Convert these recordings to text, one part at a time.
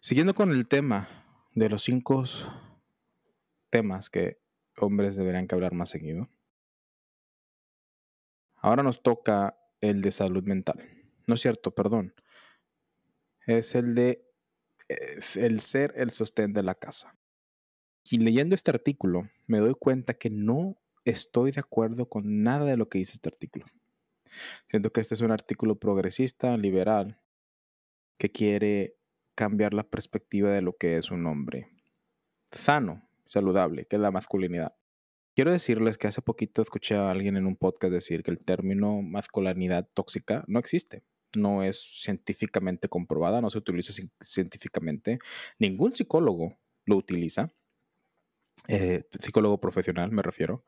Siguiendo con el tema de los cinco temas que hombres deberían hablar más seguido. Ahora nos toca el de salud mental. No es cierto, perdón. Es el de el ser el sostén de la casa. Y leyendo este artículo me doy cuenta que no estoy de acuerdo con nada de lo que dice este artículo. Siento que este es un artículo progresista, liberal, que quiere cambiar la perspectiva de lo que es un hombre sano, saludable, que es la masculinidad. Quiero decirles que hace poquito escuché a alguien en un podcast decir que el término masculinidad tóxica no existe. No es científicamente comprobada, no se utiliza científicamente. Ningún psicólogo lo utiliza. Eh, psicólogo profesional me refiero.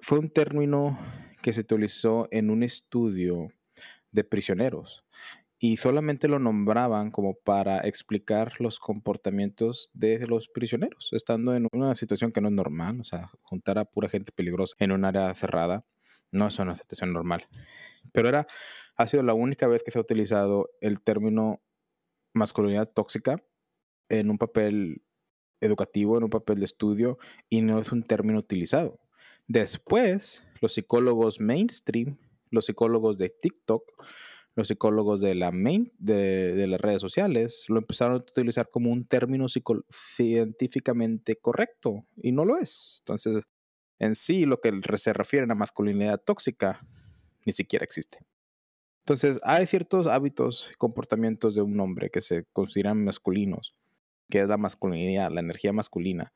Fue un término que se utilizó en un estudio de prisioneros y solamente lo nombraban como para explicar los comportamientos de los prisioneros, estando en una situación que no es normal, o sea, juntar a pura gente peligrosa en un área cerrada no es una situación normal. Pero era, ha sido la única vez que se ha utilizado el término masculinidad tóxica en un papel educativo, en un papel de estudio, y no es un término utilizado. Después, los psicólogos mainstream, los psicólogos de TikTok, los psicólogos de, la main, de, las redes sociales lo empezaron a utilizar como un término científicamente correcto y no lo es. Entonces, en sí, lo que se refiere a masculinidad tóxica ni siquiera existe. Entonces, hay ciertos hábitos y comportamientos de un hombre que se consideran masculinos, que es la masculinidad, la energía masculina,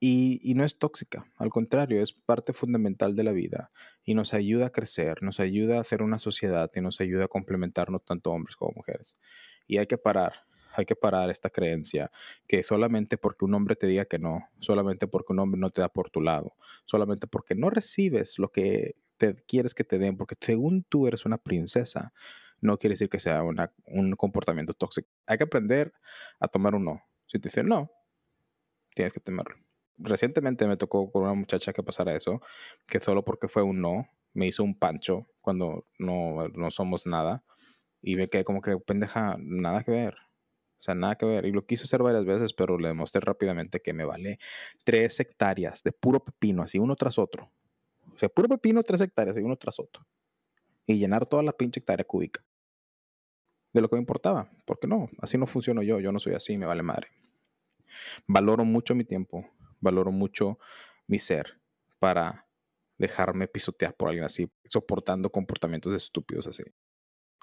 y, no es tóxica, al contrario, es parte fundamental de la vida y nos ayuda a crecer, nos ayuda a hacer una sociedad y nos ayuda a complementarnos tanto hombres como mujeres. Y hay que parar, hay que parar esta creencia que solamente porque un hombre te diga que no, solamente porque un hombre no te da por tu lado, solamente porque no recibes lo que te quieres que te den, porque según tú eres una princesa, no quiere decir que sea un comportamiento tóxico. Hay que aprender a tomar un no. Si te dicen no, tienes que temerlo recientemente me tocó con una muchacha que pasara eso, que solo porque fue un no, me hizo un pancho cuando no, no somos nada. Y me quedé como que, pendeja, nada que ver. O sea, nada que ver. Y lo quise hacer varias veces, pero le demostré rápidamente que me vale tres hectáreas de puro pepino, así uno tras otro. O sea, puro pepino, tres hectáreas, y uno tras otro. Y llenar toda la pinche hectárea cúbica. De lo que me importaba. Porque no, así no funciono yo. Yo no soy así, me vale madre. Valoro mucho mi tiempo valoro mucho mi ser para dejarme pisotear por alguien así, soportando comportamientos estúpidos así.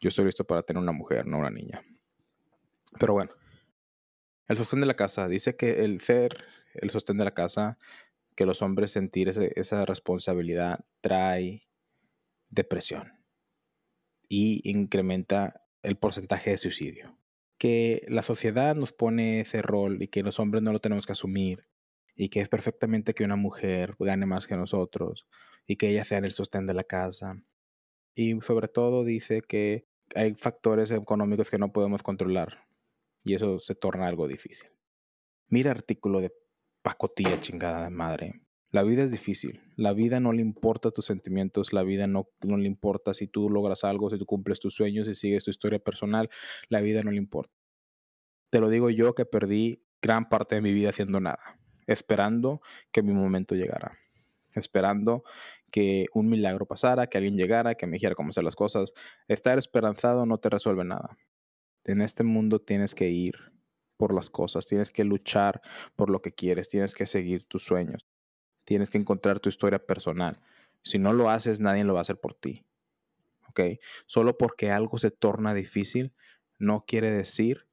Yo estoy listo para tener una mujer, no una niña. Pero bueno, el sostén de la casa dice que el ser el sostén de la casa, que los hombres sentir esa responsabilidad trae depresión y incrementa el porcentaje de suicidio. Que la sociedad nos pone ese rol y que los hombres no lo tenemos que asumir y que es perfectamente que una mujer gane más que nosotros y que ella sea el sostén de la casa. Y sobre todo dice que hay factores económicos que no podemos controlar y eso se torna algo difícil. Mira artículo de pacotilla chingada de madre. La vida es difícil. La vida no le importa tus sentimientos. La vida no, no le importa si tú logras algo, si tú cumples tus sueños, si sigues tu historia personal. La vida no le importa. Te lo digo yo que perdí gran parte de mi vida haciendo nada esperando que mi momento llegara, esperando que un milagro pasara, que alguien llegara, que me dijera cómo hacer las cosas. Estar esperanzado no te resuelve nada. En este mundo tienes que ir por las cosas, tienes que luchar por lo que quieres, tienes que seguir tus sueños, tienes que encontrar tu historia personal. Si no lo haces, nadie lo va a hacer por ti. ¿Ok? Solo porque algo se torna difícil, no quiere decir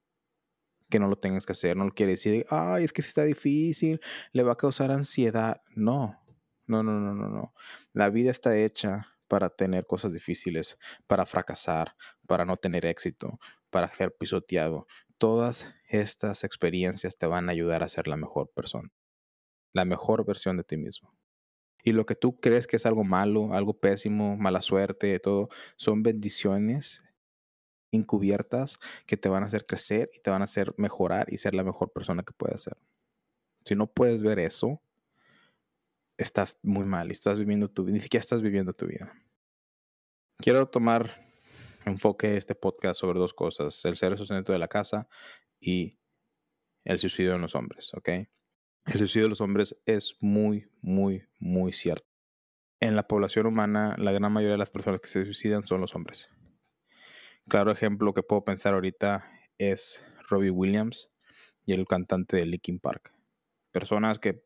que no lo tengas que hacer. No quiere decir, ay, es que si está difícil, le va a causar ansiedad. No, no, no, no, no, no. La vida está hecha para tener cosas difíciles, para fracasar, para no tener éxito, para ser pisoteado. Todas estas experiencias te van a ayudar a ser la mejor persona, la mejor versión de ti mismo. Y lo que tú crees que es algo malo, algo pésimo, mala suerte, todo, son bendiciones encubiertas que te van a hacer crecer y te van a hacer mejorar y ser la mejor persona que puedes ser. Si no puedes ver eso, estás muy mal y estás viviendo tu vida, ni siquiera estás viviendo tu vida. Quiero tomar enfoque este podcast sobre dos cosas, el ser el sustento de la casa y el suicidio en los hombres, ¿ok? El suicidio de los hombres es muy, muy, muy cierto. En la población humana, la gran mayoría de las personas que se suicidan son los hombres. Claro ejemplo que puedo pensar ahorita es Robbie Williams y el cantante de Linkin Park. Personas que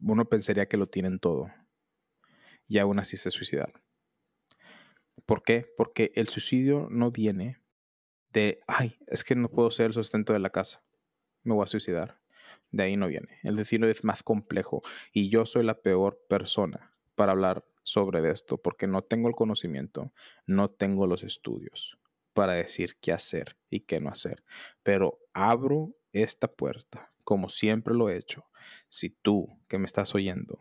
uno pensaría que lo tienen todo y aún así se suicidaron. ¿Por qué? Porque el suicidio no viene de, ay, es que no puedo ser el sustento de la casa, me voy a suicidar. De ahí no viene. El suicidio es más complejo y yo soy la peor persona para hablar sobre esto porque no tengo el conocimiento, no tengo los estudios para decir qué hacer y qué no hacer. Pero abro esta puerta, como siempre lo he hecho. Si tú que me estás oyendo,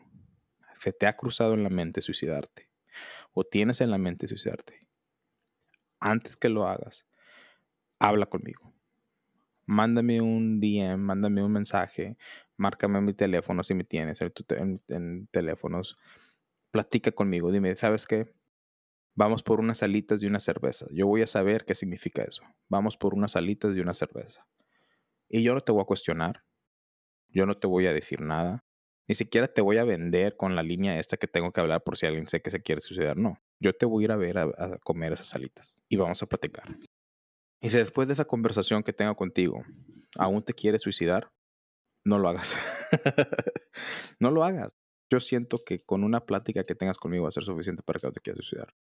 se te ha cruzado en la mente suicidarte o tienes en la mente suicidarte, antes que lo hagas, habla conmigo. Mándame un DM, mándame un mensaje, márcame mi teléfono si me tienes en, teléfonos. Platica conmigo, dime, ¿sabes qué? Vamos por unas alitas y una cerveza. Yo voy a saber qué significa eso. Vamos por unas alitas y una cerveza. Y yo no te voy a cuestionar. Yo no te voy a decir nada. Ni siquiera te voy a vender con la línea esta que tengo que hablar por si alguien sé que se quiere suicidar. No. Yo te voy a ir a ver a, comer esas alitas. Y vamos a platicar. Y si después de esa conversación que tengo contigo aún te quieres suicidar, no lo hagas. no lo hagas. Yo siento que con una plática que tengas conmigo va a ser suficiente para que no te quieras suicidar.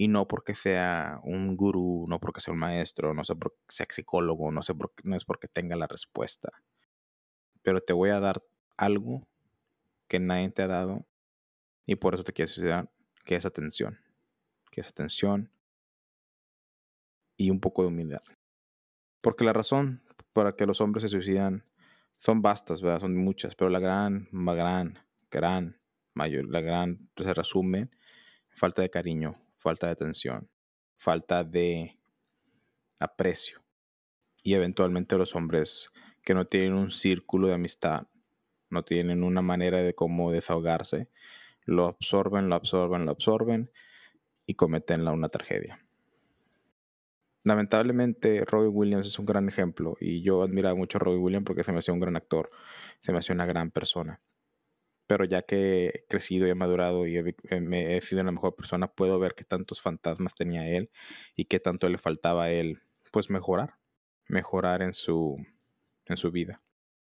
Y no porque sea un gurú, no porque sea un maestro, no sé porque sea psicólogo, no sé por, no es porque tenga la respuesta. Pero te voy a dar algo que nadie te ha dado y por eso te quieres suicidar, que es atención. Que es atención y un poco de humildad. Porque la razón para que los hombres se suicidan son vastas, ¿verdad? Son muchas, pero la gran, gran, gran mayor, la gran se resume falta de cariño, falta de atención, falta de aprecio. Y eventualmente los hombres que no tienen un círculo de amistad, no tienen una manera de cómo desahogarse, lo absorben, lo absorben, lo absorben y cometen una tragedia. Lamentablemente, Robbie Williams es un gran ejemplo y yo admiro mucho a Robbie Williams porque se me hacía un gran actor, se me hacía una gran persona pero ya que he crecido y he madurado y he, eh, me he sido una mejor persona, puedo ver qué tantos fantasmas tenía él y qué tanto le faltaba a él, pues mejorar, mejorar en su, en su vida.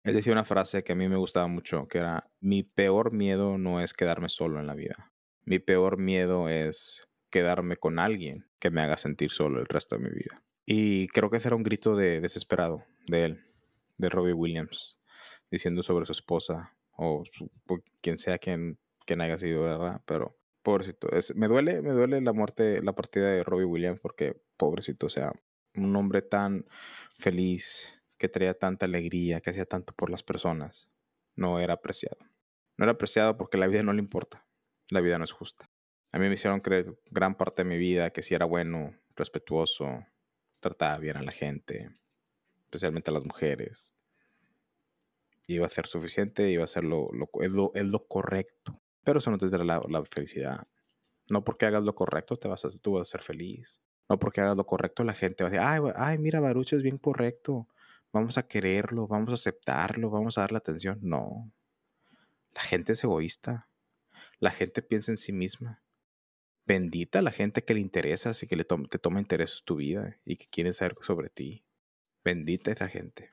Él decía una frase que a mí me gustaba mucho, que era, mi peor miedo no es quedarme solo en la vida, mi peor miedo es quedarme con alguien que me haga sentir solo el resto de mi vida. Y creo que ese era un grito de desesperado de él, de Robbie Williams, diciendo sobre su esposa, o quien sea quien, quien haya sido, ¿verdad? Pero pobrecito, es, me duele, me duele la muerte, la partida de Robbie Williams porque pobrecito, o sea, un hombre tan feliz, que traía tanta alegría, que hacía tanto por las personas, no era apreciado. No era apreciado porque la vida no le importa, la vida no es justa. A mí me hicieron creer gran parte de mi vida que si era bueno, respetuoso, trataba bien a la gente, especialmente a las mujeres, iba a ser suficiente, iba a ser lo, lo, es, lo, es lo correcto. Pero eso no te dará la, felicidad. No porque hagas lo correcto te vas a, tú vas a ser feliz. No porque hagas lo correcto la gente va a decir, ay, ay mira, Baruch es bien correcto. Vamos a quererlo, vamos a aceptarlo, vamos a darle atención. No. La gente es egoísta. La gente piensa en sí misma. Bendita la gente que le interesa, así que le te toma interés tu vida y que quiere saber sobre ti. Bendita esa gente.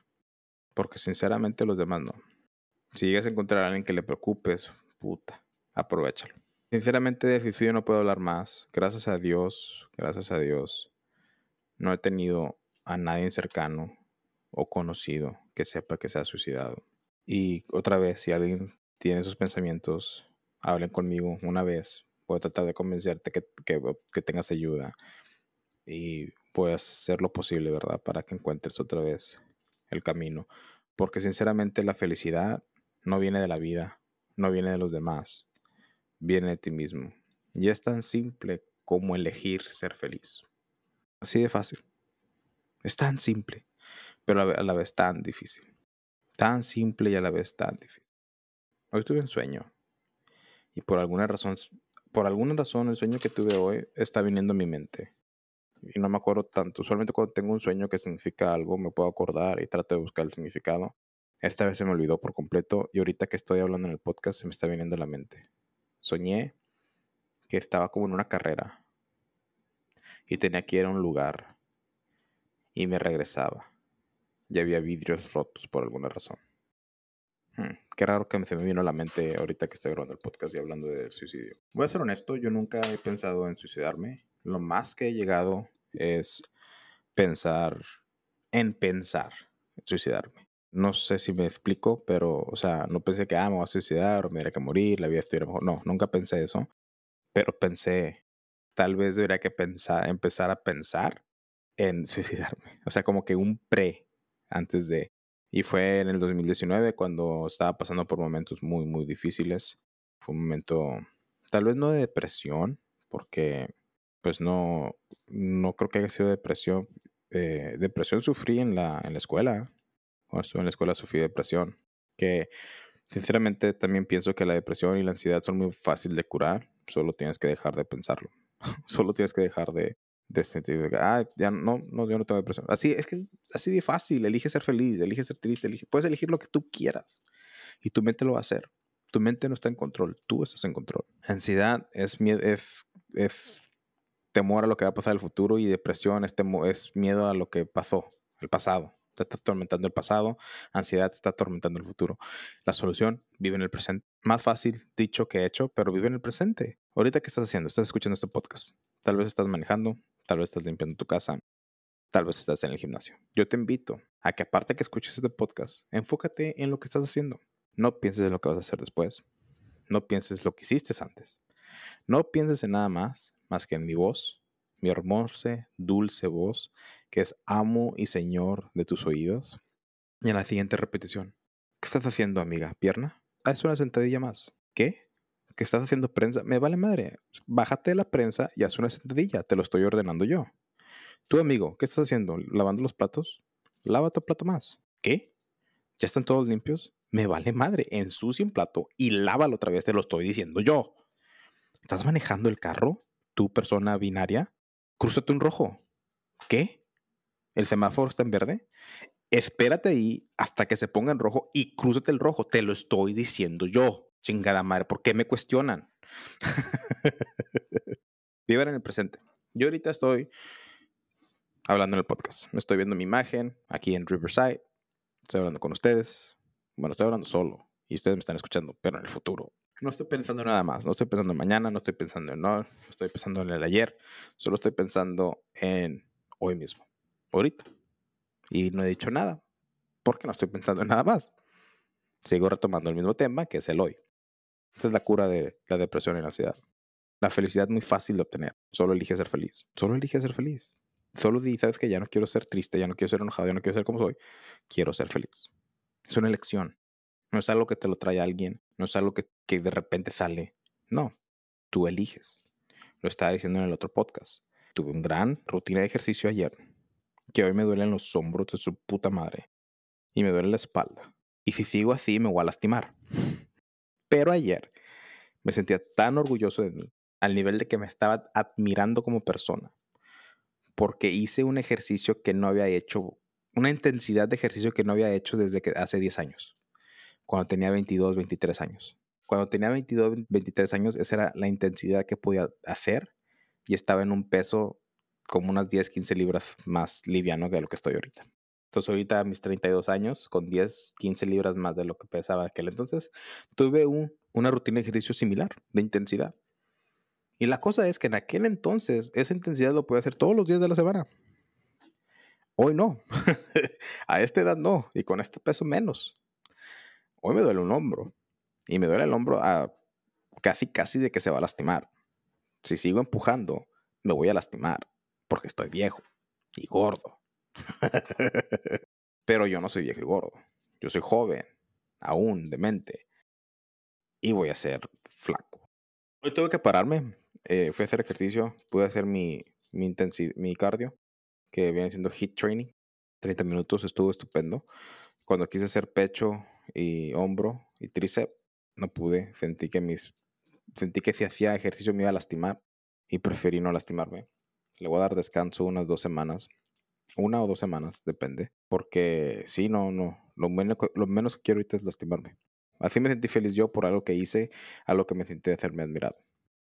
Porque sinceramente los demás no. Si llegas a encontrar a alguien que le preocupes, puta, aprovechalo. Sinceramente de suicidio no puedo hablar más. Gracias a Dios, gracias a Dios, no he tenido a nadie cercano o conocido que sepa que se ha suicidado. Y otra vez, si alguien tiene esos pensamientos, hablen conmigo una vez. Voy a tratar de convencerte que, que, tengas ayuda. Y voy a hacer lo posible, ¿verdad? Para que encuentres otra vez el camino. Porque sinceramente la felicidad no viene de la vida, no viene de los demás, viene de ti mismo. Y es tan simple como elegir ser feliz. Así de fácil. Es tan simple, pero a la vez tan difícil. Tan simple y a la vez tan difícil. Hoy tuve un sueño. Y por alguna razón, por alguna razón el sueño que tuve hoy está viniendo a mi mente y no me acuerdo tanto. Usualmente cuando tengo un sueño que significa algo, me puedo acordar y trato de buscar el significado. Esta vez se me olvidó por completo y ahorita que estoy hablando en el podcast se me está viniendo a la mente. Soñé que estaba como en una carrera y tenía que ir a un lugar y me regresaba. Ya había vidrios rotos por alguna razón. Qué raro que se me vino a la mente ahorita que estoy grabando el podcast y hablando de suicidio. Voy a ser honesto, yo nunca he pensado en suicidarme. Lo más que he llegado es pensar en pensar en suicidarme. No sé si me explico, pero, o sea, no pensé que, ah, me voy a suicidar o me tendría que morir, la vida estuviera mejor. No, nunca pensé eso. Pero pensé, tal vez debería que pensar, empezar a pensar en suicidarme. O sea, como que un pre antes de. Y fue en el 2019 cuando estaba pasando por momentos muy, muy difíciles. Fue un momento, tal vez no de depresión, porque pues no, no creo que haya sido depresión. Eh, depresión sufrí en la, en la escuela. Cuando estuve en la escuela sufrí depresión. Que sinceramente también pienso que la depresión y la ansiedad son muy fáciles de curar. Solo tienes que dejar de pensarlo. Solo tienes que dejar de, de sentir, ah, ya no, no, yo no tengo depresión. Así es que así de fácil. Elige ser feliz, elige ser triste, elige, puedes elegir lo que tú quieras. Y tu mente lo va a hacer. Tu mente no está en control, tú estás en control. Ansiedad es, es, es temor a lo que va a pasar en el futuro y depresión es, es miedo a lo que pasó, el pasado está atormentando el pasado, ansiedad está atormentando el futuro. La solución, vive en el presente. Más fácil dicho que hecho, pero vive en el presente. Ahorita, ¿qué estás haciendo? Estás escuchando este podcast. Tal vez estás manejando, tal vez estás limpiando tu casa, tal vez estás en el gimnasio. Yo te invito a que aparte que escuches este podcast, enfócate en lo que estás haciendo. No pienses en lo que vas a hacer después. No pienses lo que hiciste antes. No pienses en nada más, más que en mi voz, mi hermosa, dulce voz que es amo y señor de tus oídos. Y en la siguiente repetición, ¿qué estás haciendo, amiga? ¿Pierna? Es una sentadilla más. ¿Qué? ¿Qué estás haciendo prensa? Me vale madre. Bájate de la prensa y haz una sentadilla. Te lo estoy ordenando yo. Tú, amigo, ¿qué estás haciendo? ¿Lavando los platos? Lava tu plato más. ¿Qué? ¿Ya están todos limpios? Me vale madre. Ensucia un plato y lávalo otra vez. Te lo estoy diciendo yo. ¿Estás manejando el carro? ¿Tu persona binaria? Crúzate un rojo. ¿Qué? el semáforo está en verde, espérate ahí hasta que se ponga en rojo y crúzate el rojo. Te lo estoy diciendo yo. Chingada madre, ¿por qué me cuestionan? Vivan en el presente. Yo ahorita estoy hablando en el podcast. Me estoy viendo mi imagen aquí en Riverside. Estoy hablando con ustedes. Bueno, estoy hablando solo y ustedes me están escuchando, pero en el futuro. No estoy pensando en nada más. No estoy pensando en mañana, no estoy pensando en no, no estoy pensando en el ayer. Solo estoy pensando en hoy mismo ahorita. Y no he dicho nada, porque no estoy pensando en nada más. Sigo retomando el mismo tema, que es el hoy. Esta es la cura de la depresión y la ansiedad. La felicidad es muy fácil de obtener. Solo elige ser feliz. Solo elige ser feliz. Solo di, sabes que ya no quiero ser triste, ya no quiero ser enojado, ya no quiero ser como soy. Quiero ser feliz. Es una elección. No es algo que te lo trae alguien. No es algo que, que de repente sale. No. Tú eliges. Lo estaba diciendo en el otro podcast. Tuve una gran rutina de ejercicio ayer que hoy me duelen los hombros de su puta madre y me duele la espalda. Y si sigo así me voy a lastimar. Pero ayer me sentía tan orgulloso de mí, al nivel de que me estaba admirando como persona, porque hice un ejercicio que no había hecho, una intensidad de ejercicio que no había hecho desde que hace 10 años, cuando tenía 22, 23 años. Cuando tenía 22, 23 años, esa era la intensidad que podía hacer y estaba en un peso como unas 10, 15 libras más liviano que lo que estoy ahorita. Entonces ahorita a mis 32 años, con 10, 15 libras más de lo que pesaba aquel entonces, tuve un, una rutina de ejercicio similar, de intensidad. Y la cosa es que en aquel entonces esa intensidad lo podía hacer todos los días de la semana. Hoy no. a esta edad no. Y con este peso menos. Hoy me duele un hombro. Y me duele el hombro a casi, casi de que se va a lastimar. Si sigo empujando, me voy a lastimar porque estoy viejo y gordo. Pero yo no soy viejo y gordo. Yo soy joven, aún demente. Y voy a ser flaco. Hoy tuve que pararme. Eh, fui a hacer ejercicio. Pude hacer mi, mi, mi cardio, que viene siendo HIIT training. 30 minutos estuvo estupendo. Cuando quise hacer pecho y hombro y tríceps, no pude. Sentí que mis sentí que si hacía ejercicio me iba a lastimar y preferí no lastimarme. Le voy a dar descanso unas dos semanas, Una o dos semanas, depende. Porque sí, no, no. Lo menos, lo menos que quiero ahorita es lastimarme. Así me sentí feliz yo por algo que hice, a lo que me sentí hacerme admirado.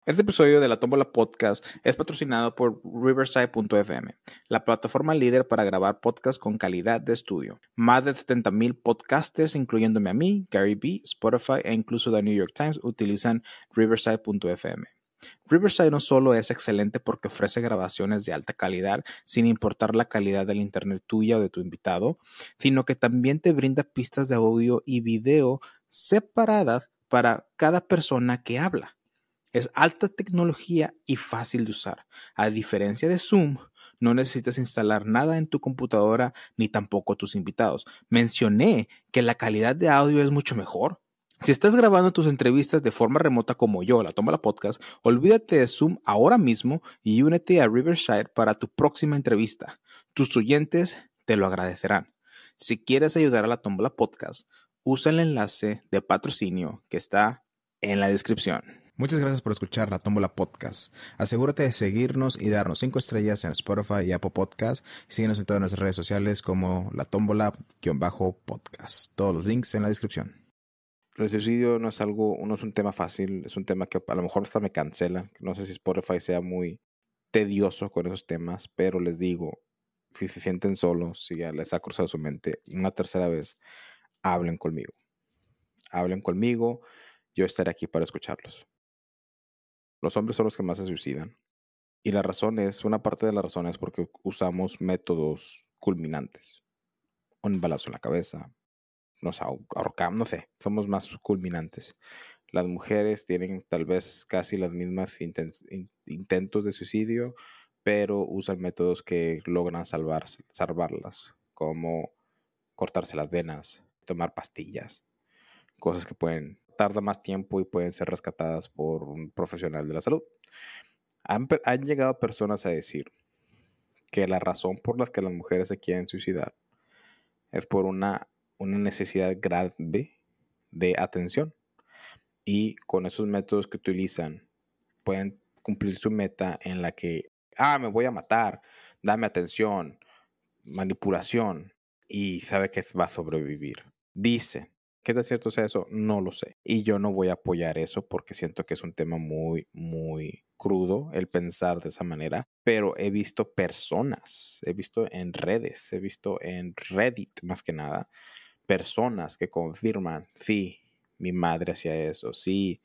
Este episodio de la Tómbola Podcast es patrocinado por Riverside.fm, la plataforma líder para grabar podcasts con calidad de estudio. Más de 70.000 podcasters, incluyéndome a mí, Gary B, Spotify e incluso The New York Times, utilizan Riverside.fm. Riverside no solo es excelente porque ofrece grabaciones de alta calidad sin importar la calidad del internet tuya o de tu invitado, sino que también te brinda pistas de audio y video separadas para cada persona que habla. Es alta tecnología y fácil de usar. A diferencia de Zoom, no necesitas instalar nada en tu computadora ni tampoco tus invitados. Mencioné que la calidad de audio es mucho mejor. Si estás grabando tus entrevistas de forma remota como yo, la toma la podcast, olvídate de Zoom ahora mismo y únete a Riverside para tu próxima entrevista. Tus oyentes te lo agradecerán. Si quieres ayudar a la Tómbola Podcast, usa el enlace de patrocinio que está en la descripción. Muchas gracias por escuchar la Tómbola Podcast. Asegúrate de seguirnos y darnos 5 estrellas en Spotify y Apple Podcast. síguenos en todas nuestras redes sociales como la Tómbola-podcast. Todos los links en la descripción. El suicidio no es algo, no es un tema fácil, es un tema que a lo mejor hasta me cancela. No sé si Spotify sea muy tedioso con esos temas, pero les digo, si se sienten solos, si ya les ha cruzado su mente una tercera vez, hablen conmigo. Hablen conmigo, yo estaré aquí para escucharlos. Los hombres son los que más se suicidan. Y la razón es, una parte de la razón es porque usamos métodos culminantes. Un balazo en la cabeza, nos ahorcamos, no sé, somos más culminantes. Las mujeres tienen tal vez casi las mismas intentos de suicidio, pero usan métodos que logran salvar, salvarlas, como cortarse las venas, tomar pastillas, cosas que pueden tardar más tiempo y pueden ser rescatadas por un profesional de la salud. Han, han llegado personas a decir que la razón por la que las mujeres se quieren suicidar es por una, una necesidad grave de atención. Y con esos métodos que utilizan, pueden cumplir su meta en la que, ah, me voy a matar, dame atención, manipulación, y sabe que va a sobrevivir. Dice, ¿qué tan cierto es eso? No lo sé. Y yo no voy a apoyar eso porque siento que es un tema muy, muy crudo el pensar de esa manera, pero he visto personas, he visto en redes, he visto en Reddit más que nada, personas que confirman, sí, mi madre hacía eso, sí,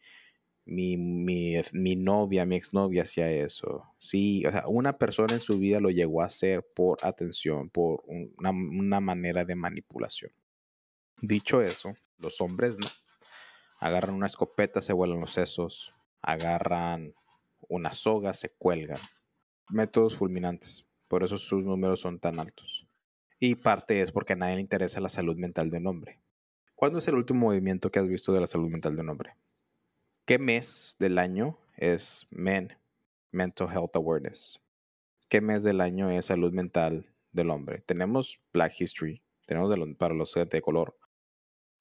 mi, mi, mi novia, mi exnovia hacía eso. Sí, o sea, una persona en su vida lo llegó a hacer por atención, por una, una manera de manipulación. Dicho eso, los hombres no. Agarran una escopeta, se vuelan los sesos, agarran una soga, se cuelgan. Métodos fulminantes. Por eso sus números son tan altos. Y parte es porque a nadie le interesa la salud mental de un hombre. ¿Cuándo es el último movimiento que has visto de la salud mental de un hombre? ¿Qué mes del año es MEN, Mental Health Awareness? ¿Qué mes del año es salud mental del hombre? Tenemos Black History, tenemos para los de color,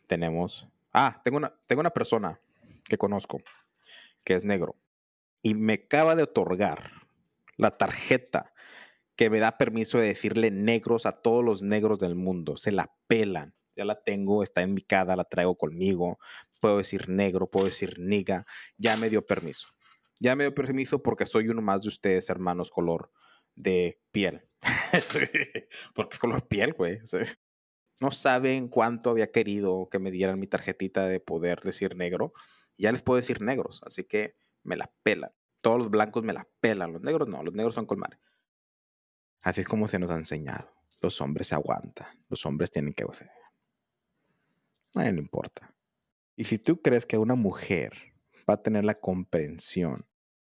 tenemos... Ah, tengo una, tengo una persona que conozco que es negro y me acaba de otorgar la tarjeta que me da permiso de decirle negros a todos los negros del mundo. Se la pelan ya la tengo, está en mi cara, la traigo conmigo, puedo decir negro, puedo decir niga, ya me dio permiso. Ya me dio permiso porque soy uno más de ustedes, hermanos, color de piel. porque es color piel, güey. no saben cuánto había querido que me dieran mi tarjetita de poder decir negro. Ya les puedo decir negros, así que me la pelan. Todos los blancos me la pelan, los negros no, los negros son colmar. Así es como se nos ha enseñado. Los hombres se aguantan, los hombres tienen que no importa. Y si tú crees que una mujer va a tener la comprensión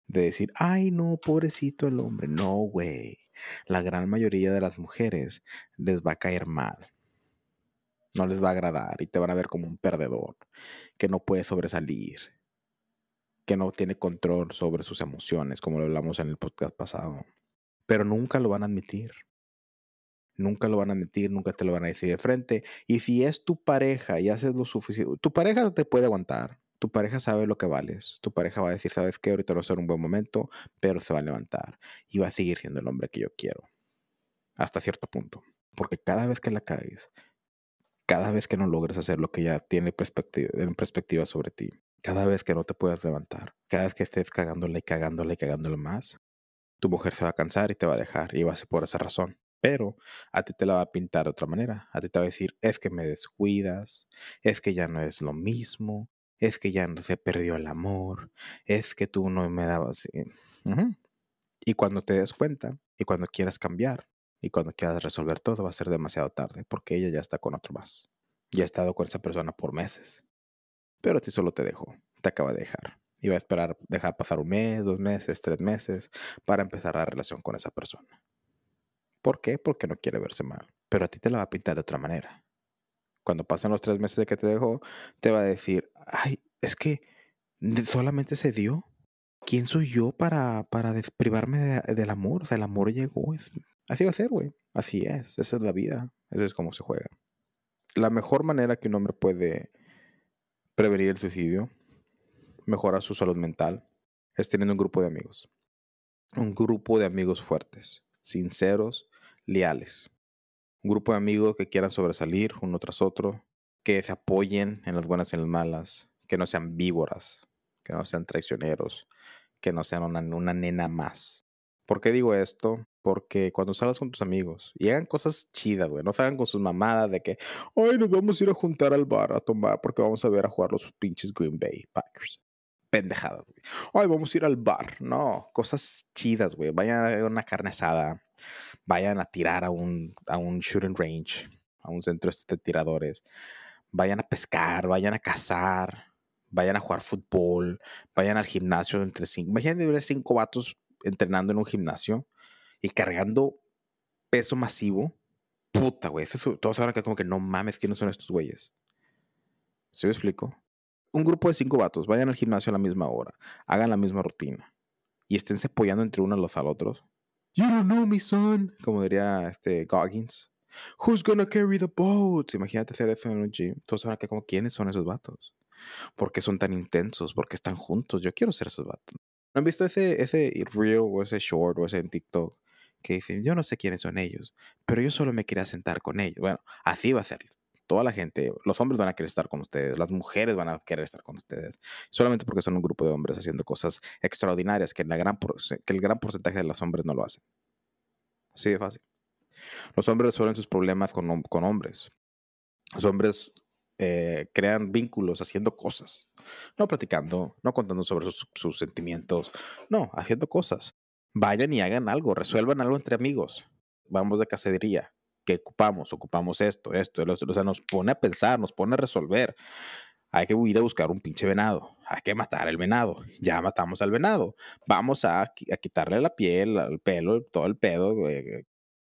de decir, ay, no, pobrecito el hombre, no, güey. La gran mayoría de las mujeres les va a caer mal. No les va a agradar y te van a ver como un perdedor, que no puede sobresalir, que no tiene control sobre sus emociones, como lo hablamos en el podcast pasado. Pero nunca lo van a admitir. Nunca lo van a admitir, nunca te lo van a decir de frente. Y si es tu pareja y haces lo suficiente, tu pareja te puede aguantar. Tu pareja sabe lo que vales. Tu pareja va a decir, sabes qué, ahorita no va a ser un buen momento, pero se va a levantar y va a seguir siendo el hombre que yo quiero. hasta cierto punto. Porque cada vez que la caes, cada vez que no logres hacer lo que ya tiene perspectiva, en perspectiva sobre ti, cada vez que no te puedas levantar, cada vez que estés cagándola y cagándola y cagándola más, tu mujer se va a cansar y te va a dejar y va a ser por esa razón. Pero a ti te la va a pintar de otra manera. A ti te va a decir, es que me descuidas, es que ya no es lo mismo, es que ya no se perdió el amor, es que tú no me dabas... Y cuando te des cuenta y cuando quieras cambiar y cuando quieras resolver todo va a ser demasiado tarde porque ella ya está con otro más. Ya ha estado con esa persona por meses. Pero a ti solo te dejó, te acaba de dejar. Y va a esperar dejar pasar un mes, dos meses, tres meses para empezar la relación con esa persona. ¿Por qué? Porque no quiere verse mal. Pero a ti te la va a pintar de otra manera. Cuando pasen los tres meses de que te dejó, te va a decir, ay, es que solamente se dio. ¿Quién soy yo para, para desprivarme del amor? O sea, el amor llegó. así va a ser, güey. Así es. Esa es la vida. Esa es como se juega. La mejor manera que un hombre puede prevenir el suicidio, mejorar su salud mental, es teniendo un grupo de amigos. Un grupo de amigos fuertes, sinceros, leales. Un grupo de amigos que quieran sobresalir uno tras otro, que se apoyen en las buenas y en las malas, que no sean víboras, que no sean traicioneros, que no sean una, nena más. ¿Por qué digo esto? Porque cuando salgas con tus amigos y hagan cosas chidas, güey, no salgan con sus mamadas de que, ay, nos vamos a ir a juntar al bar a tomar porque vamos a ver a jugar los pinches Green Bay Packers. Pendejadas, güey. Ay, vamos a ir al bar. No, cosas chidas, güey. Vayan a una carne asada. Vayan a tirar a un, a un shooting range, a un centro este de tiradores. Vayan a pescar, vayan a cazar, vayan a jugar fútbol, vayan al gimnasio entre cinco. Imagínate ver cinco vatos entrenando en un gimnasio y cargando peso masivo, puta, güey. Todos ahora que como que no mames, ¿quiénes son estos güeyes? ¿Se me explico? Un grupo de cinco vatos, vayan al gimnasio a la misma hora, hagan la misma rutina y esténse apoyando entre unos los al otros. You don't know me, son, como diría este Goggins. Who's gonna carry the boat? Imagínate hacer eso en un gym. Todos ahora que como, ¿quiénes son esos vatos? ¿Por qué son tan intensos? ¿Por qué están juntos? Yo quiero ser esos vatos. ¿No han visto ese, ese reel o ese short o ese en TikTok que dicen, yo no sé quiénes son ellos, pero yo solo me quería sentar con ellos? Bueno, así va a ser. Toda la gente, los hombres van a querer estar con ustedes, las mujeres van a querer estar con ustedes, solamente porque son un grupo de hombres haciendo cosas extraordinarias que, la gran el gran porcentaje de los hombres no lo hacen. Así de fácil. Los hombres resuelven sus problemas con, con hombres. Los hombres eh, crean vínculos haciendo cosas. No platicando, no contando sobre sus, sentimientos, no, haciendo cosas. Vayan y hagan algo, resuelvan algo entre amigos. Vamos de cacería. ¿Qué ocupamos? Ocupamos esto, esto. O sea, nos pone a pensar, nos pone a resolver. Hay que ir a buscar un pinche venado. Hay que matar el venado. Ya matamos al venado. Vamos a, a quitarle la piel, el pelo, todo el pedo, eh,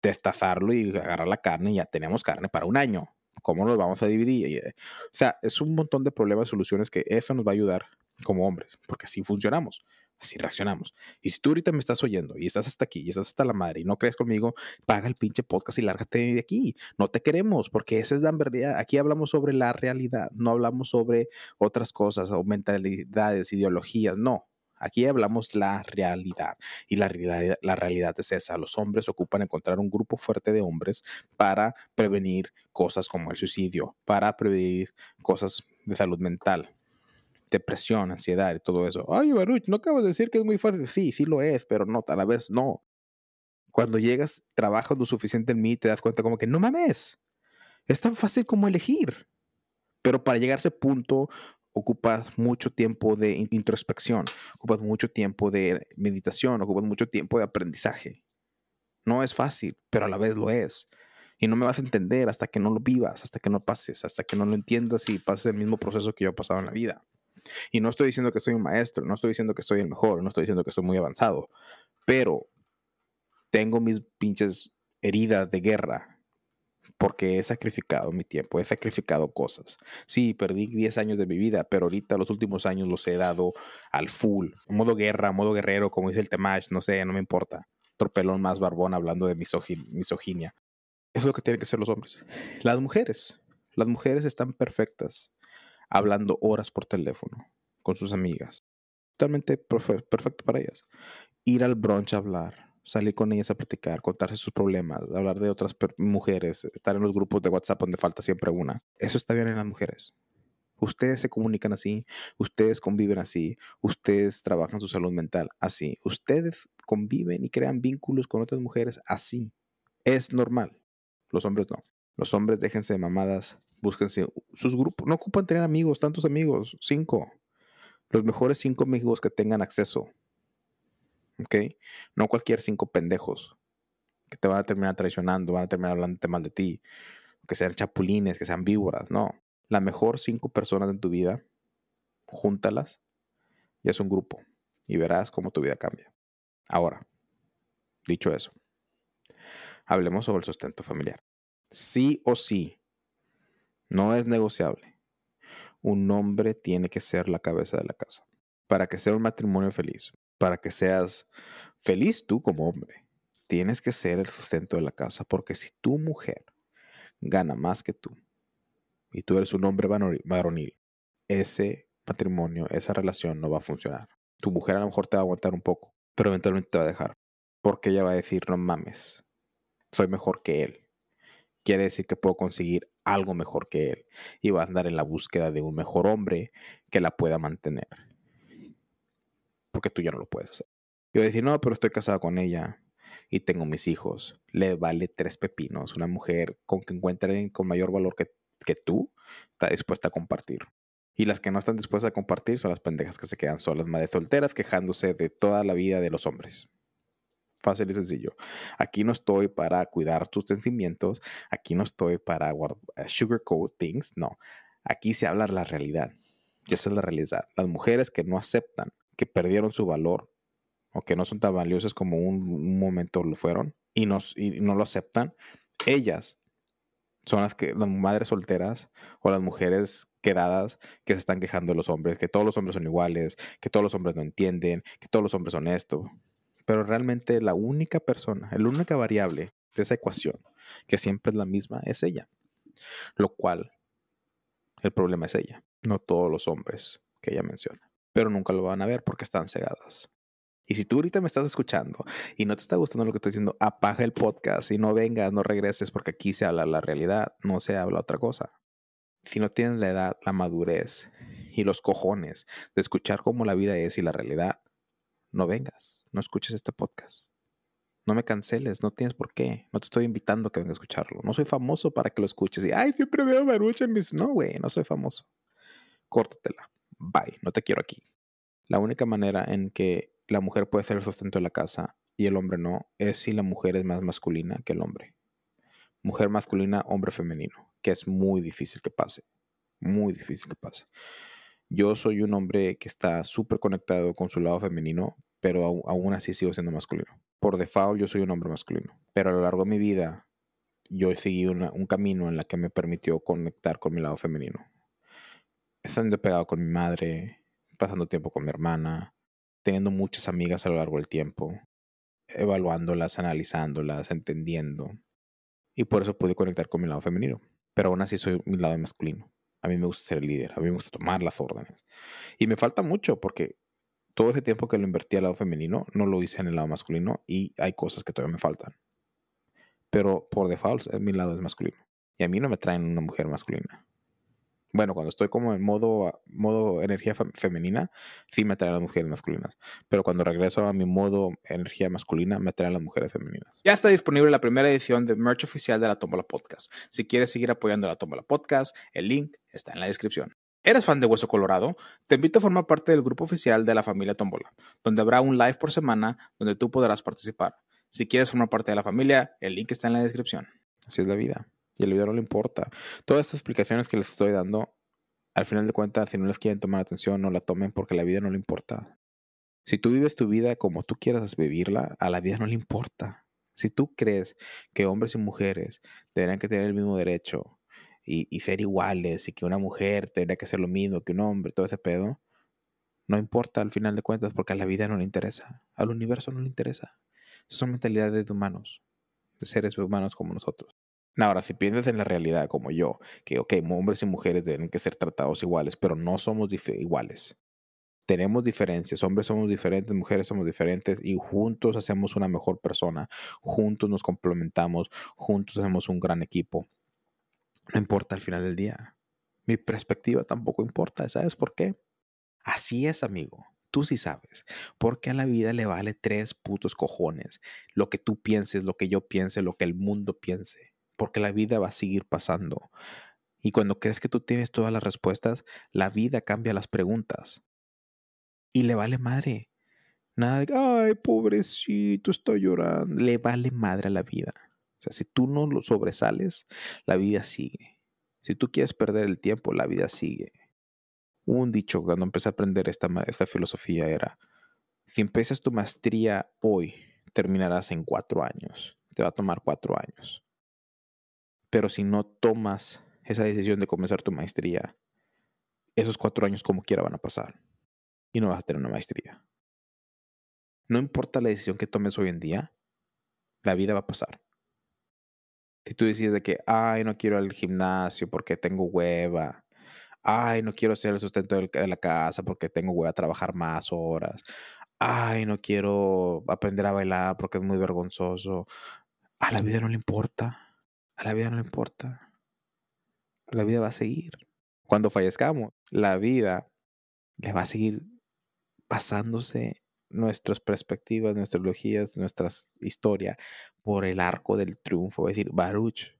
destazarlo y agarrar la carne y ya tenemos carne para un año. ¿Cómo nos vamos a dividir? Eh, o sea, es un montón de problemas, soluciones que eso nos va a ayudar como hombres, porque así funcionamos, así reaccionamos. Y si tú ahorita me estás oyendo y estás hasta aquí y estás hasta la madre y no crees conmigo, paga el pinche podcast y lárgate de aquí. No te queremos, porque esa es la verdad. Aquí hablamos sobre la realidad, no hablamos sobre otras cosas o mentalidades, ideologías, no. Aquí hablamos la realidad y la realidad, la realidad es esa. Los hombres ocupan encontrar un grupo fuerte de hombres para prevenir cosas como el suicidio, para prevenir cosas de salud mental, depresión, ansiedad y todo eso. Ay, Baruch, no acabas de decir que es muy fácil. Sí, sí lo es, pero no, a la vez no. Cuando llegas, trabajas lo suficiente en mí, te das cuenta como que no mames. Es tan fácil como elegir. Pero para llegar a ese punto, ocupas mucho tiempo de introspección, ocupas mucho tiempo de meditación, ocupas mucho tiempo de aprendizaje. No es fácil, pero a la vez lo es. Y no me vas a entender hasta que no lo vivas, hasta que no pases, hasta que no lo entiendas y pases el mismo proceso que yo he pasado en la vida. Y no estoy diciendo que soy un maestro, no estoy diciendo que soy el mejor, no estoy diciendo que soy muy avanzado, pero tengo mis pinches heridas de guerra porque he sacrificado mi tiempo, he sacrificado cosas. Sí, perdí 10 años de mi vida, pero ahorita los últimos años los he dado al full, modo guerra, modo guerrero, como dice el Temach, no sé, no me importa. Tropelón más barbón hablando de misoginia. Eso es lo que tienen que ser los hombres. Las mujeres, las mujeres están perfectas hablando horas por teléfono con sus amigas. Totalmente perfecto para ellas. Ir al brunch a hablar, salir con ellas a platicar, contarse sus problemas, hablar de otras mujeres, estar en los grupos de WhatsApp donde falta siempre una. Eso está bien en las mujeres. Ustedes se comunican así, ustedes conviven así, ustedes trabajan su salud mental así, ustedes conviven y crean vínculos con otras mujeres así. Es normal. Los hombres no. Los hombres déjense de mamadas, búsquense sus grupos. No ocupan tener amigos, tantos amigos, cinco. Los mejores cinco amigos que tengan acceso. ¿Ok? No cualquier cinco pendejos que te van a terminar traicionando, van a terminar hablando mal de ti, que sean chapulines, que sean víboras, no. La mejor cinco personas en tu vida, júntalas y es un grupo y verás cómo tu vida cambia. Ahora, dicho eso, hablemos sobre el sustento familiar. Sí o sí, no es negociable. Un hombre tiene que ser la cabeza de la casa. Para que sea un matrimonio feliz, para que seas feliz tú como hombre, tienes que ser el sustento de la casa. Porque si tu mujer gana más que tú y tú eres un hombre varonil, ese matrimonio, esa relación no va a funcionar. Tu mujer a lo mejor te va a aguantar un poco, pero eventualmente te va a dejar. Porque ella va a decir, no mames, soy mejor que él. Quiere decir que puedo conseguir algo mejor que él. Y va a andar en la búsqueda de un mejor hombre que la pueda mantener. Porque tú ya no lo puedes hacer. Y va a decir, no, pero estoy casado con ella y tengo mis hijos. Le vale tres pepinos. Una mujer con que encuentre con mayor valor que, que tú está dispuesta a compartir. Y las que no están dispuestas a compartir son las pendejas que se quedan solas, madres solteras, quejándose de toda la vida de los hombres. Fácil y sencillo. Aquí no estoy para cuidar tus sentimientos. Aquí no estoy para eh, sugarcoat things. No. Aquí se habla de la realidad. Y esa es la realidad. Las mujeres que no aceptan que perdieron su valor o que no son tan valiosas como un, momento lo fueron y, nos, y no lo aceptan, ellas son las que las madres solteras o las mujeres quedadas que se están quejando de los hombres, que todos los hombres son iguales, que todos los hombres no entienden, que todos los hombres son esto. Pero realmente la única persona, la única variable de esa ecuación que siempre es la misma es ella. Lo cual, el problema es ella, no todos los hombres que ella menciona. Pero nunca lo van a ver porque están cegadas. Y si tú ahorita me estás escuchando y no te está gustando lo que estoy diciendo, apaga el podcast y no vengas, no regreses porque aquí se habla la realidad, no se habla otra cosa. Si no tienes la edad, la madurez y los cojones de escuchar cómo la vida es y la realidad, no vengas, no escuches este podcast. No me canceles, no tienes por qué. No te estoy invitando a que vengas a escucharlo. No soy famoso para que lo escuches y, ay, siempre veo Marucha en mis... No, güey, no soy famoso. Córtatela. Bye, no te quiero aquí. La única manera en que la mujer puede ser el sustento de la casa y el hombre no es si la mujer es más masculina que el hombre. Mujer masculina, hombre femenino, que es muy difícil que pase. Muy difícil que pase. Yo soy un hombre que está súper conectado con su lado femenino, pero aún así sigo siendo masculino. Por default yo soy un hombre masculino, pero a lo largo de mi vida yo he seguido un camino en la que me permitió conectar con mi lado femenino. Estando pegado con mi madre, pasando tiempo con mi hermana, teniendo muchas amigas a lo largo del tiempo, evaluándolas, analizándolas, entendiendo. Y por eso pude conectar con mi lado femenino. Pero aún así soy mi lado masculino. A mí me gusta ser el líder, a mí me gusta tomar las órdenes. Y me falta mucho porque todo ese tiempo que lo invertí al lado femenino, no lo hice en el lado masculino y hay cosas que todavía me faltan. Pero por default, mi lado es masculino. Y a mí no me traen una mujer masculina. Bueno, cuando estoy como en modo, modo energía femenina, sí me traen las mujeres masculinas. Pero cuando regreso a mi modo energía masculina, me traen las mujeres femeninas. Ya está disponible la primera edición de merch oficial de la Tómbola Podcast. Si quieres seguir apoyando la Tómbola Podcast, el link está en la descripción. ¿Eres fan de Hueso Colorado? Te invito a formar parte del grupo oficial de la familia Tómbola, donde habrá un live por semana donde tú podrás participar. Si quieres formar parte de la familia, el link está en la descripción. Así es la vida. Y el video no le importa. Todas estas explicaciones que les estoy dando, al final de cuentas, si no les quieren tomar atención, no la tomen porque la vida no le importa. Si tú vives tu vida como tú quieras vivirla, a la vida no le importa. Si tú crees que hombres y mujeres deberían que tener el mismo derecho y, y ser iguales y que una mujer tendría que hacer lo mismo que un hombre, todo ese pedo, no importa al final de cuentas porque a la vida no le interesa, al universo no le interesa. Son mentalidades de humanos, de seres humanos como nosotros. Ahora, si piensas en la realidad como yo, que, ok, hombres y mujeres deben que ser tratados iguales, pero no somos iguales. tenemos diferencias, hombres somos diferentes, mujeres somos diferentes y juntos hacemos una mejor persona, juntos nos complementamos, juntos hacemos un gran equipo. No importa al final del día. Mi perspectiva tampoco importa, ¿sabes por qué? Así es, amigo. Tú sí sabes. Porque a la vida le vale tres putos cojones. Lo que tú pienses, lo que yo piense, lo que el mundo piense. Porque la vida va a seguir pasando. Y cuando crees que tú tienes todas las respuestas, la vida cambia las preguntas. Y le vale madre. Nada de, ay, pobrecito, estoy llorando. Le vale madre a la vida. O sea, si tú no lo sobresales, la vida sigue. Si tú quieres perder el tiempo, la vida sigue. Un dicho cuando empecé a aprender esta, esta filosofía era, si empiezas tu maestría hoy, terminarás en cuatro años. Te va a tomar cuatro años. Pero si no tomas esa decisión de comenzar tu maestría, esos cuatro años como quiera van a pasar. Y no vas a tener una maestría. No importa la decisión que tomes hoy en día, la vida va a pasar. Si tú decides de que, ay, no quiero ir al gimnasio porque tengo hueva. Ay, no quiero ser el sustento de la casa porque tengo hueva a trabajar más horas. Ay, no quiero aprender a bailar porque es muy vergonzoso. A la vida no le importa. A la vida no le importa. La vida va a seguir. Cuando fallezcamos, la vida le va a seguir pasándose nuestras perspectivas, nuestras logías, nuestra historia por el arco del triunfo. A decir, Baruch,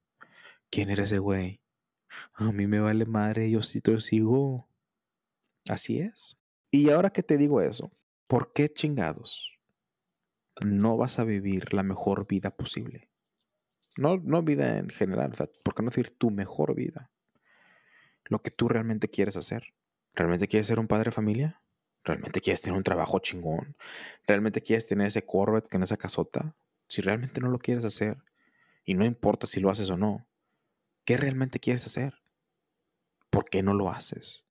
¿quién eres ese güey? A mí me vale madre, yo sí te sigo. Así es. Y ahora que te digo eso, ¿por qué chingados no vas a vivir la mejor vida posible? No, no vida en general, ¿por qué no decir tu mejor vida? Lo que tú realmente quieres hacer. ¿Realmente quieres ser un padre de familia? ¿Realmente quieres tener un trabajo chingón? ¿Realmente quieres tener ese Corvette con esa casota? Si realmente no lo quieres hacer, y no importa si lo haces o no, ¿qué realmente quieres hacer? ¿Por qué no lo haces?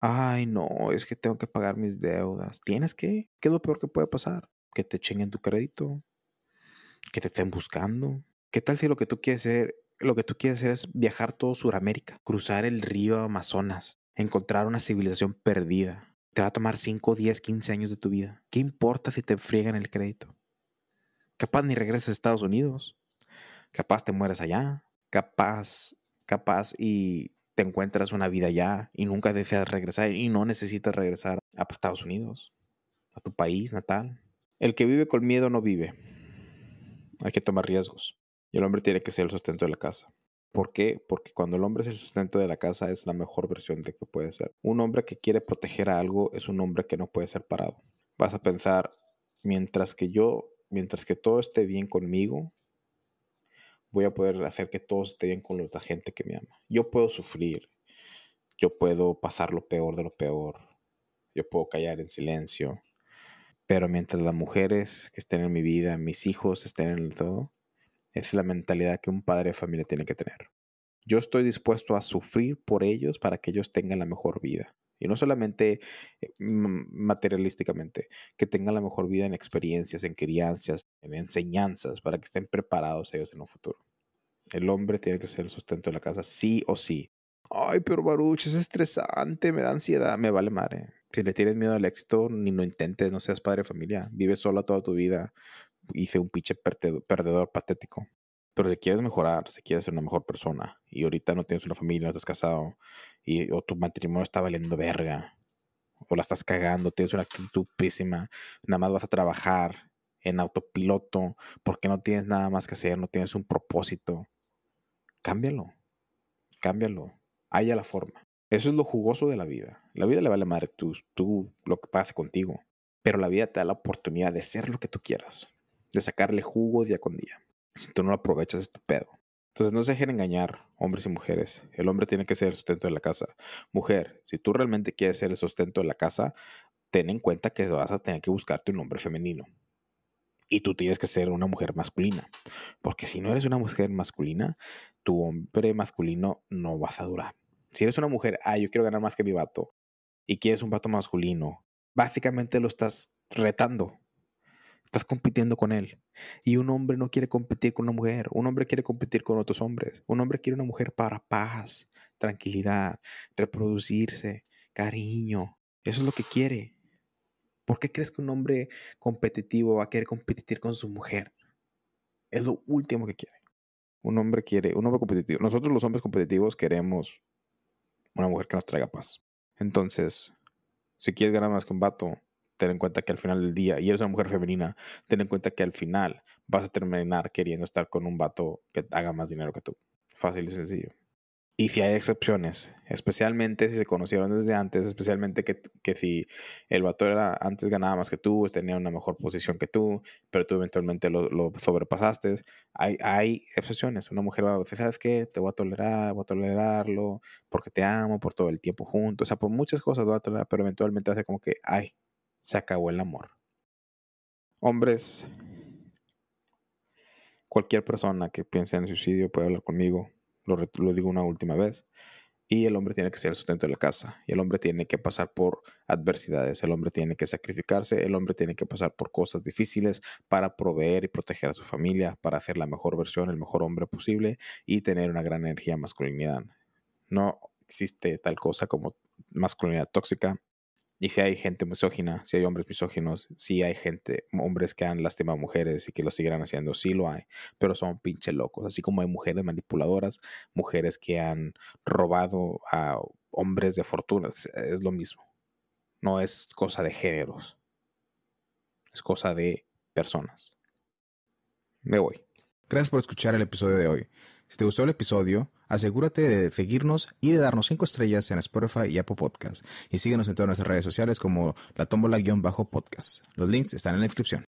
Ay, no, es que tengo que pagar mis deudas. ¿Tienes que? ¿Qué es lo peor que puede pasar? Que te chinguen tu crédito, que te estén buscando. ¿Qué tal si lo que tú quieres hacer, lo que tú quieres hacer es viajar todo Sudamérica, cruzar el río Amazonas, encontrar una civilización perdida, te va a tomar 5, 10, 15 años de tu vida. ¿Qué importa si te friegan el crédito? Capaz ni regresas a Estados Unidos. Capaz te mueres allá. Capaz, capaz y te encuentras una vida allá y nunca deseas regresar y no necesitas regresar a Estados Unidos, a tu país natal. El que vive con miedo no vive. Hay que tomar riesgos. Y el hombre tiene que ser el sustento de la casa. ¿Por qué? Porque cuando el hombre es el sustento de la casa es la mejor versión de que puede ser. Un hombre que quiere proteger a algo es un hombre que no puede ser parado. Vas a pensar, mientras que yo, mientras que todo esté bien conmigo, voy a poder hacer que todo esté bien con la gente que me ama. Yo puedo sufrir, yo puedo pasar lo peor de lo peor, yo puedo callar en silencio, pero mientras las mujeres que estén en mi vida, mis hijos estén en el todo, es la mentalidad que un padre de familia tiene que tener. Yo estoy dispuesto a sufrir por ellos para que ellos tengan la mejor vida. Y no solamente eh, materialísticamente, que tengan la mejor vida en experiencias, en crianzas, en enseñanzas, para que estén preparados ellos en un futuro. El hombre tiene que ser el sustento de la casa, sí o sí. Ay, pero Baruch, es estresante, me da ansiedad, me vale madre. Si le tienes miedo al éxito, ni lo intentes, no seas padre de familia. Vive solo toda tu vida, hice un pinche perdedor patético. Pero si quieres mejorar, si quieres ser una mejor persona y ahorita no tienes una familia, no estás casado y, o tu matrimonio está valiendo verga o la estás cagando, tienes una actitud pésima, nada más vas a trabajar en autopiloto porque no tienes nada más que hacer, no tienes un propósito, cámbialo, cámbialo, haya la forma. Eso es lo jugoso de la vida. La vida le vale madre tú, tú lo que pase contigo, pero la vida te da la oportunidad de ser lo que tú quieras de sacarle jugo día con día. Si tú no lo aprovechas, es tu pedo. Entonces no se dejen engañar, hombres y mujeres. El hombre tiene que ser el sustento de la casa. Mujer, si tú realmente quieres ser el sustento de la casa, ten en cuenta que vas a tener que buscarte un hombre femenino. Y tú tienes que ser una mujer masculina. Porque si no eres una mujer masculina, tu hombre masculino no vas a durar. Si eres una mujer, ah, yo quiero ganar más que mi vato, y quieres un vato masculino, básicamente lo estás retando. Estás compitiendo con él. Y un hombre no quiere competir con una mujer. Un hombre quiere competir con otros hombres. Un hombre quiere una mujer para paz, tranquilidad, reproducirse, cariño. Eso es lo que quiere. ¿Por qué crees que un hombre competitivo va a querer competir con su mujer? Es lo último que quiere. Un hombre quiere, un hombre competitivo. Nosotros los hombres competitivos queremos una mujer que nos traiga paz. Entonces, si quieres ganar más que un vato, ten en cuenta que al final del día, y eres una mujer femenina, ten en cuenta que al final vas a terminar queriendo estar con un vato que haga más dinero que tú. Fácil y sencillo. Y si hay excepciones, especialmente si se conocieron desde antes, especialmente que, que, si el vato era, antes ganaba más que tú, tenía una mejor posición que tú, pero tú eventualmente lo, lo sobrepasaste, hay, hay excepciones. Una mujer va a decir, ¿sabes qué? Te voy a tolerar, voy a tolerarlo, porque te amo, por todo el tiempo juntos, o sea, por muchas cosas voy a tolerar, pero eventualmente hace como que, ay, se acabó el amor. Hombres, cualquier persona que piense en suicidio puede hablar conmigo lo, digo una última vez. Y el hombre tiene que ser el sustento de la casa. Y el hombre tiene que pasar por adversidades. El hombre tiene que sacrificarse. El hombre tiene que pasar por cosas difíciles para proveer y proteger a su familia, para hacer la mejor versión, el mejor hombre posible y tener una gran energía masculinidad. No existe tal cosa como masculinidad tóxica. Y si hay gente misógina, si hay hombres misóginos, si hay gente, hombres que han lastimado a mujeres y que lo seguirán haciendo, sí lo hay, pero son pinche locos. Así como hay mujeres manipuladoras, mujeres que han robado a hombres de fortuna, es lo mismo. No es cosa de géneros, es cosa de personas. Me voy. Gracias por escuchar el episodio de hoy. Si te gustó el episodio, asegúrate de seguirnos y de darnos 5 estrellas en Spotify y Apple Podcasts. Y síguenos en todas nuestras redes sociales como la tómbola-podcast. Los links están en la descripción.